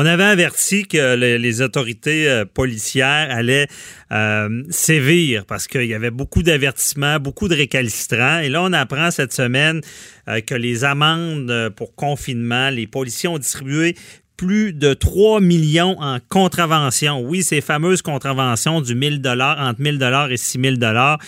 On avait averti que les autorités euh, policières allaient euh, sévir parce qu'il y avait beaucoup d'avertissements, beaucoup de récalcitrants. Et là, on apprend cette semaine euh, que les amendes pour confinement, les policiers ont distribué plus de 3 millions en contraventions. Oui, ces fameuses contraventions du 1000 dollars entre 1000 dollars et 6000 dollars,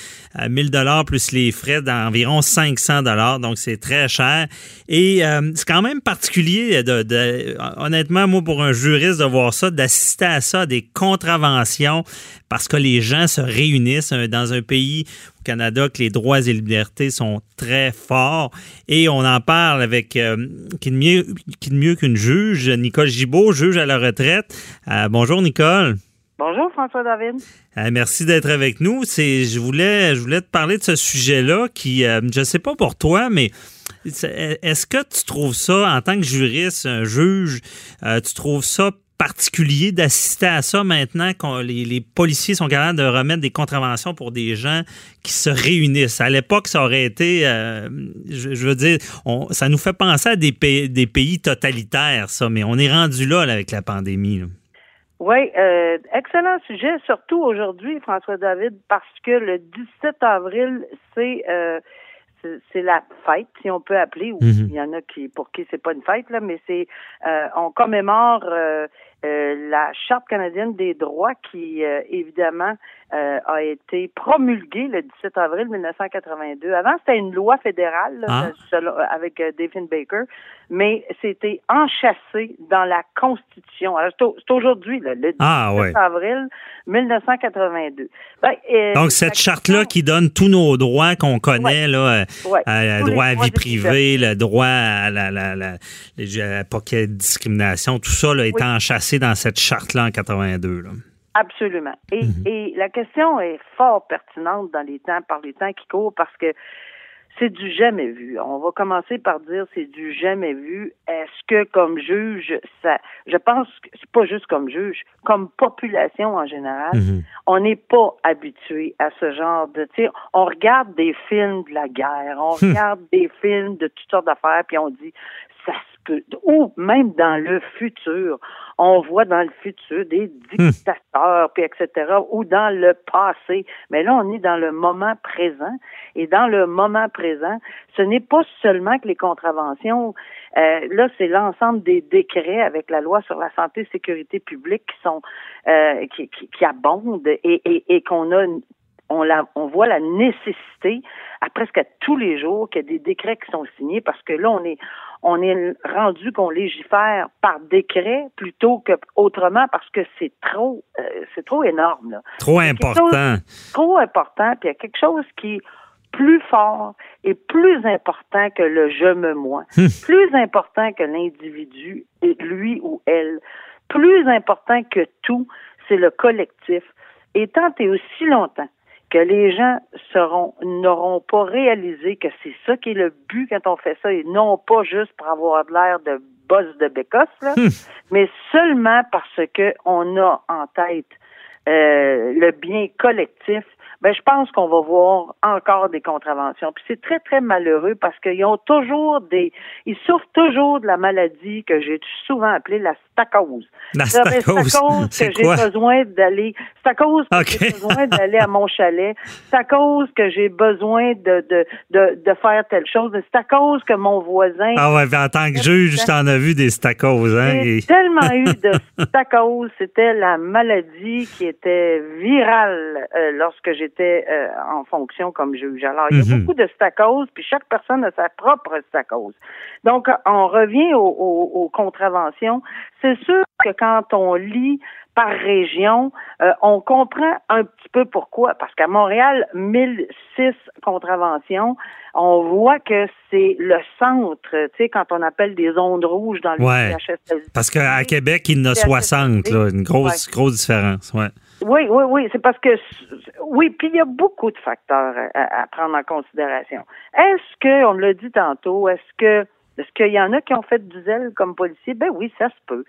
1000 dollars plus les frais d'environ 500 dollars, donc c'est très cher. Et euh, c'est quand même particulier, de, honnêtement, moi pour un juriste de voir ça, d'assister à ça, des contraventions, parce que les gens se réunissent dans un pays Canada que les droits et libertés sont très forts. Et on en parle avec euh, qui de mieux, qui mieux qu'une juge, Nicole Gibault, juge à la retraite. Euh, bonjour Nicole. Bonjour François David. Euh, merci d'être avec nous. C'est, je voulais, je voulais te parler de ce sujet-là qui, je ne sais pas pour toi, mais est-ce que tu trouves ça en tant que juriste, un juge, tu trouves ça particulier d'assister à ça maintenant quand les, policiers sont capables de remettre des contraventions pour des gens qui se réunissent? À l'époque, ça aurait été, euh, je, veux dire, ça nous fait penser à des pays, des pays totalitaires, ça, mais on est rendu là, avec la pandémie. Oui, euh, excellent sujet, surtout aujourd'hui, François David, parce que le 17 avril, c'est euh, c'est la fête, si on peut appeler, ou mhm. il y en a qui pour qui c'est pas une fête là, mais c'est on commémore euh, la Charte canadienne des droits qui, euh, évidemment, euh, a été promulguée le 17 avril 1982. Avant, c'était une loi fédérale ah. avec David Baker, mais c'était enchâssé dans la Constitution. Alors, c'est aujourd'hui, le 17 ah, avril 1982. Ben, Donc, cette charte-là qui donne tous nos droits qu'on connaît, là, le droit à vie privée, le droit à la, la, la, de discrimination, tout ça là, est enchâssé dans cette charte-là en 82. Absolument. Et, mhm. et, la question est fort pertinente dans les temps, par les temps qui courent, parce que c'est du jamais vu. On va commencer par dire c'est du jamais vu. Est-ce que comme juge, ça, je pense que c'est pas juste comme juge, comme population en général, mhm. on n'est pas habitué à ce genre de, tu on regarde des films de la guerre, on hum. regarde des films de toutes sortes d'affaires, puis on dit ça ou même dans le futur, on voit dans le futur des hmm. dictateurs, puis etc., ou dans le passé. Mais là, on est dans le moment présent. Et dans le moment présent, ce n'est pas seulement que les contraventions, euh, là, c'est l'ensemble des décrets avec la loi sur la santé et sécurité publique qui sont euh, qui, qui, abondent et, et, et qu'on a on, la, on voit la nécessité à presque à tous les jours qu'il y a des décrets qui sont signés parce que là, on est, on est rendu qu'on légifère par décret plutôt que autrement parce que c'est trop, euh, c'est trop énorme. Là. Trop important. trop important. Puis il y a quelque chose qui est plus fort et plus important que le je me moi, hum. plus important que l'individu, lui ou elle, plus important que tout, c'est le collectif. Et tant et aussi longtemps que les gens seront n'auront pas réalisé que c'est ça qui est le but quand on fait ça et non pas juste pour avoir de l'air de boss de bécosse, hmm. mais seulement parce que on a en tête euh, le bien collectif ben je pense qu'on va voir encore des contraventions. Puis c'est très très malheureux parce qu'ils ont toujours des, ils souffrent toujours de la maladie que j'ai souvent appelée la stacose. C'est à cause que j'ai besoin d'aller. C'est à cause que j'ai besoin d'aller à mon chalet. C'est à cause que j'ai besoin de, de, de, de faire telle chose. C'est à cause que mon voisin. Ah ouais, en tant que juge, je t'en ai vu des stacoses, hein. J'ai tellement eu de stacose. C'était la maladie qui était virale euh, lorsque j'étais euh, en fonction comme juge. Alors, il y a mhm. beaucoup de stacoses, puis chaque personne a sa propre stacose. Donc, on revient aux, contraventions. C'est sûr que quand on lit par région, euh, on comprend un petit peu pourquoi. Parce qu'à Montréal, 1006 contraventions, on voit que c'est le centre, tu sais, quand on appelle des ondes rouges dans le ouais, Parce qu'à Québec, il y en a 60, là, une grosse, grosse différence. Ouais. Oui, oui, oui. C'est parce que oui, puis il y a beaucoup de facteurs à, prendre en considération. Est-ce que, on l'a dit tantôt, est-ce que Est-ce qu'il y en a qui ont fait du zèle comme policier? Ben oui, ça se peut.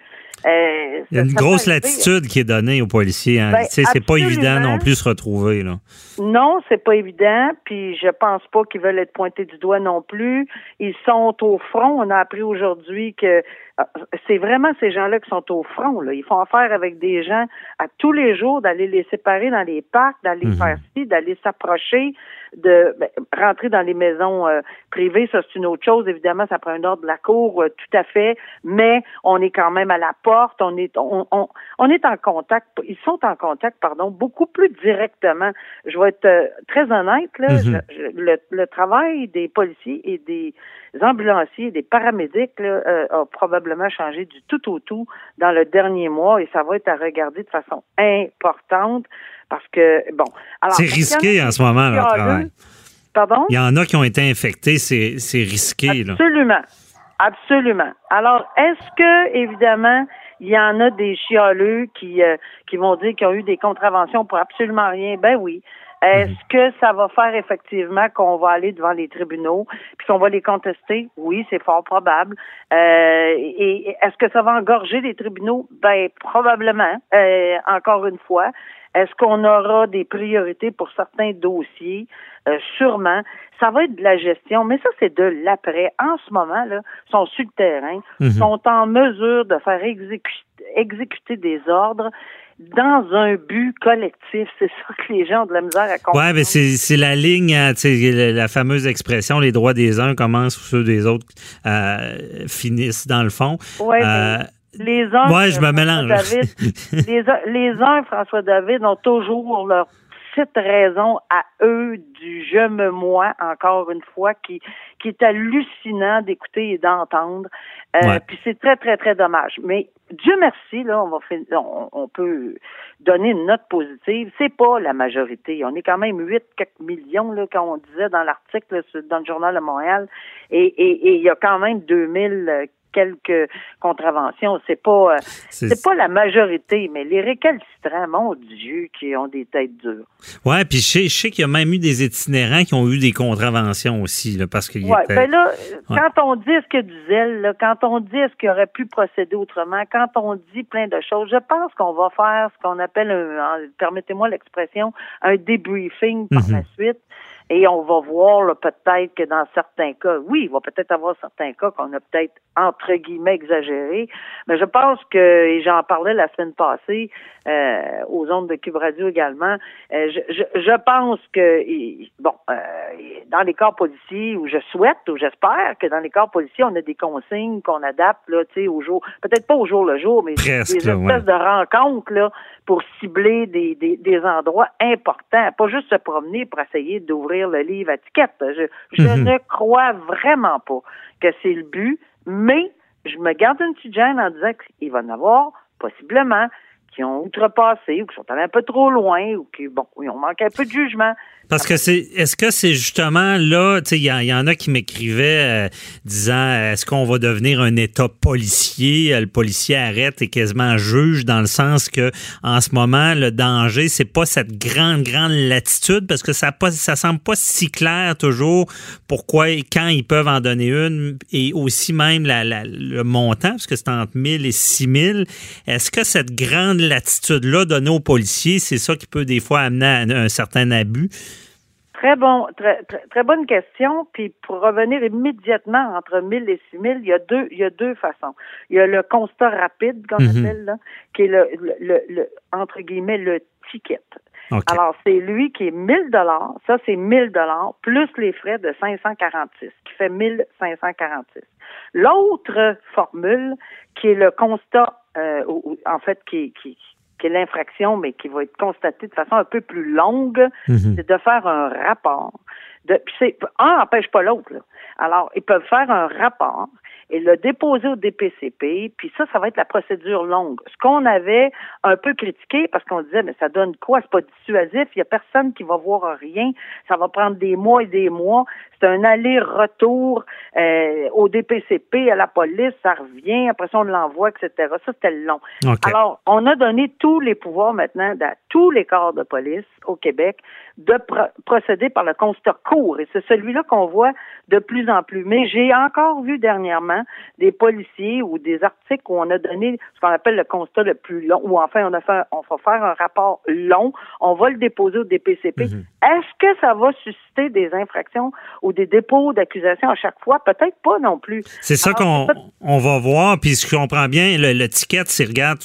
Euh, Il y a une grosse latitude qui est donnée aux policiers. Hein. Ben, c'est pas évident non plus de se retrouver. Là. Non, c'est pas évident. Puis je pense pas qu'ils veulent être pointés du doigt non plus. Ils sont au front. On a appris aujourd'hui que euh, c'est vraiment ces gens-là qui sont au front. Là. Ils font affaire avec des gens à tous les jours, d'aller les séparer dans les parcs, d'aller mhm. faire ci, d'aller s'approcher, de ben, rentrer dans les maisons euh, privées. Ça, c'est une autre chose. Évidemment, ça prend un ordre de la cour, euh, tout à fait. Mais on est quand même à la porte. On est, on, on, est en contact. Ils sont en contact, pardon, beaucoup plus directement. Je vais être très honnête. Là, mhm. le, le travail des policiers et des ambulanciers, des paramédics là, a probablement changé du tout au tout dans le dernier mois et ça va être à regarder de façon importante parce que, bon. C'est risqué en ce moment, le travail. Pardon? Il y en a qui ont été infectés, c'est risqué. Absolument. Absolument. Alors, est-ce que, évidemment, il y en a des chialeux qui, euh, qui vont dire qu'ils ont eu des contraventions pour absolument rien? Ben oui. Est-ce mhm. que ça va faire effectivement qu'on va aller devant les tribunaux puis qu'on va les contester? Oui, c'est fort probable. Euh, et est-ce que ça va engorger les tribunaux? Ben probablement. Euh, encore une fois. Est-ce qu'on aura des priorités pour certains dossiers? Euh, sûrement. Ça va être de la gestion, mais ça, c'est de l'après. En ce moment, là, sont sur le terrain, mhm. sont en mesure de faire exécuter des ordres dans un but collectif. C'est ça que les gens ont de la misère à comprendre. Oui, mais c'est la ligne, hein, la fameuse expression les droits des uns commencent ou ceux des autres euh, finissent dans le fond. Oui, euh, les uns, ouais, je me mélange. les, les uns, François David, ont toujours leur petite raison à eux du je me moi, encore une fois, qui, qui est hallucinant d'écouter et d'entendre. Euh, Puis c'est très, très, très dommage. Mais Dieu merci, là, on va on, on, peut donner une note positive. C'est pas la majorité. On est quand même 8 quelques millions, là, quand on disait dans l'article dans le journal de Montréal. Et, et, il y a quand même 2000 quelques contraventions. C'est pas, euh, c'est pas la majorité, mais les récalcitrants, mon Dieu, qui ont des têtes dures. Ouais, puis je sais, qu'il y a même eu des itinérants qui ont eu des contraventions aussi, là, parce qu'il ouais, ben là, quand on dit ce que du zèle, là, quand on dit ce qu'il aurait pu procéder autrement, quand on dit plein de choses, je pense qu'on va faire ce qu'on appelle, permettez-moi l'expression, un débriefing par mhm. la suite. Et on va voir peut-être que dans certains cas, oui, il va peut-être avoir certains cas qu'on a peut-être entre guillemets exagéré, mais je pense que, et j'en parlais la semaine passée euh, aux ondes de Cube Radio également, euh, je, je, je, pense que, bon, euh, dans les corps policiers, ou je souhaite, ou j'espère que dans les corps policiers, on a des consignes qu'on adapte, là, tu sais, au jour, peut-être pas au jour le jour, mais des espèces de rencontres, là, pour cibler des, des, des, endroits importants, pas juste se promener pour essayer d'ouvrir le livre à étiquette. Je, je mhm. ne crois vraiment pas que c'est le but, mais je me garde une petite gêne en disant qu'il va en avoir possiblement qui ont outrepassé ou qui sont allés un peu trop loin ou qui, bon, ils ont manqué un peu de jugement. Parce que c'est, est-ce que c'est justement là, tu sais, il y, en a qui m'écrivaient euh, disant, est-ce qu'on va devenir un État policier? Le policier arrête et quasiment juge dans le sens que, en ce moment, le danger, c'est pas cette grande, grande latitude parce que ça pas, ça semble pas si clair toujours pourquoi et quand ils peuvent en donner une et aussi même la, le montant, parce que c'est entre 1000 et 6000. Est-ce que cette grande latitude-là donnée aux policiers, c'est ça qui peut des fois amener à un certain abus? Très bon, très, très, bonne question. Puis pour revenir immédiatement entre 1000 et 6000, il y a deux, il y a deux façons. Il y a le constat rapide qu'on mhm. appelle là, qui est le, le, le, entre guillemets le ticket. Alors c'est lui qui est 1000 dollars. Ça c'est 1000 dollars plus les frais de 546, qui fait 1546. L'autre formule qui est le constat, euh, en fait qui, qui qui est l'infraction, mais qui va être constatée de façon un peu plus longue, mhm. c'est de faire un rapport. De, puis c'est, un n'empêche pas l'autre. Alors, ils peuvent faire un rapport et le déposer au DPCP, puis ça, ça va être la procédure longue. Ce qu'on avait un peu critiqué, parce qu'on disait, mais ça donne quoi? C'est pas dissuasif, il y a personne qui va voir rien, ça va prendre des mois et des mois, c'est un aller-retour euh, au DPCP, à la police, ça revient, après ça, on l'envoie, etc. Ça, c'était long. Alors, on a donné tous les pouvoirs maintenant à tous les corps de police au Québec de procéder par le constat court. Et c'est celui-là qu'on voit de plus en plus. Mais j'ai encore vu dernièrement des policiers ou des articles où on a donné ce qu'on appelle le constat le plus long, ou enfin on a fait, on va faire un rapport long, on va le déposer au DPCP. Mhm. Est-ce que ça va susciter des infractions ou des dépôts d'accusation à chaque fois? Peut-être pas non plus. C'est ça qu'on on va voir, puis je comprends bien, ticket, c'est regarde,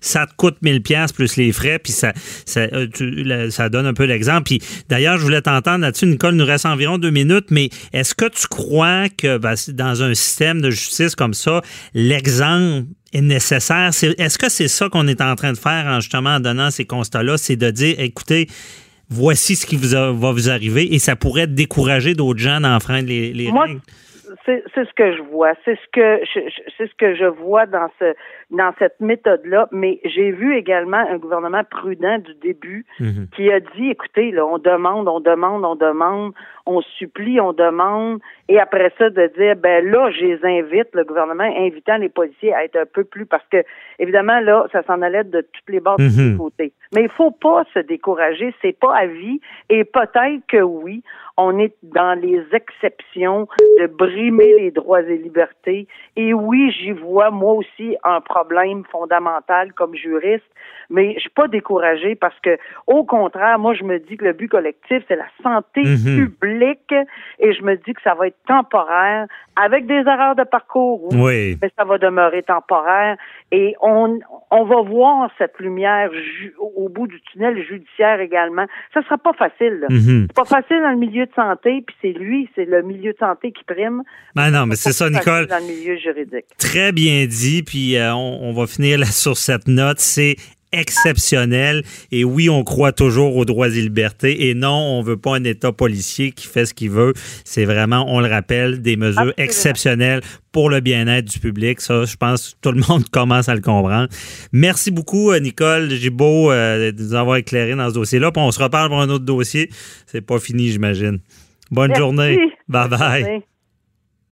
ça te coûte 1000 pièces plus les frais, puis ça, ça, euh, ça donne un peu l'exemple. Puis d'ailleurs, je voulais t'entendre là-dessus, Nicole, il nous reste environ deux minutes, mais est-ce que tu crois que ben, dans un système de justice comme ça, l'exemple est nécessaire? Est-ce que c'est ça qu'on est en train de faire en justement en donnant ces constats-là? C'est de dire, écoutez, voici ce qui vous va vous arriver et ça pourrait décourager d'autres gens d'enfreindre les, les règles? C'est ce que je vois. C'est ce que c'est ce que je vois dans ce dans cette méthode-là. Mais j'ai vu également un gouvernement prudent du début mhm. qui a dit écoutez, là, on demande, on demande, on demande, on supplie, on demande, et après ça de dire ben là, je les invite, le gouvernement invitant les policiers à être un peu plus parce que évidemment là, ça s'en allait de toutes les bords de tous mhm. côtés. Mais il faut pas se décourager, c'est pas à vie, et peut-être que oui, on est dans les exceptions de brimer les droits et libertés. Et oui, j'y vois moi aussi un problème fondamental comme juriste, mais je suis pas découragée parce que, au contraire, moi je me dis que le but collectif c'est la santé mhm. publique et je me dis que ça va être temporaire avec des erreurs de parcours, oui. mais ça va demeurer temporaire et on on va voir cette lumière au bout du tunnel judiciaire également. Ça sera pas facile. Mhm. pas facile dans le milieu de santé, puis c'est lui, c'est le milieu de santé qui prime. Ben non, mais c'est ça, Nicole. Dans le milieu juridique. Très bien dit, puis euh, on, on, va finir là sur cette note. C'est exceptionnel. Et oui, on croit toujours aux droits et libertés. Et non, on veut pas un État policier qui fait ce qu'il veut. C'est vraiment, on le rappelle, des mesures exceptionnelles pour le bien-être du public. Ça, je pense que tout le monde commence à le comprendre. Merci beaucoup, euh, Nicole Gibault, euh, de nous avoir éclairé dans ce dossier-là. on se reparle pour un autre dossier. C'est pas fini, j'imagine. Bonne journée. Bye bye.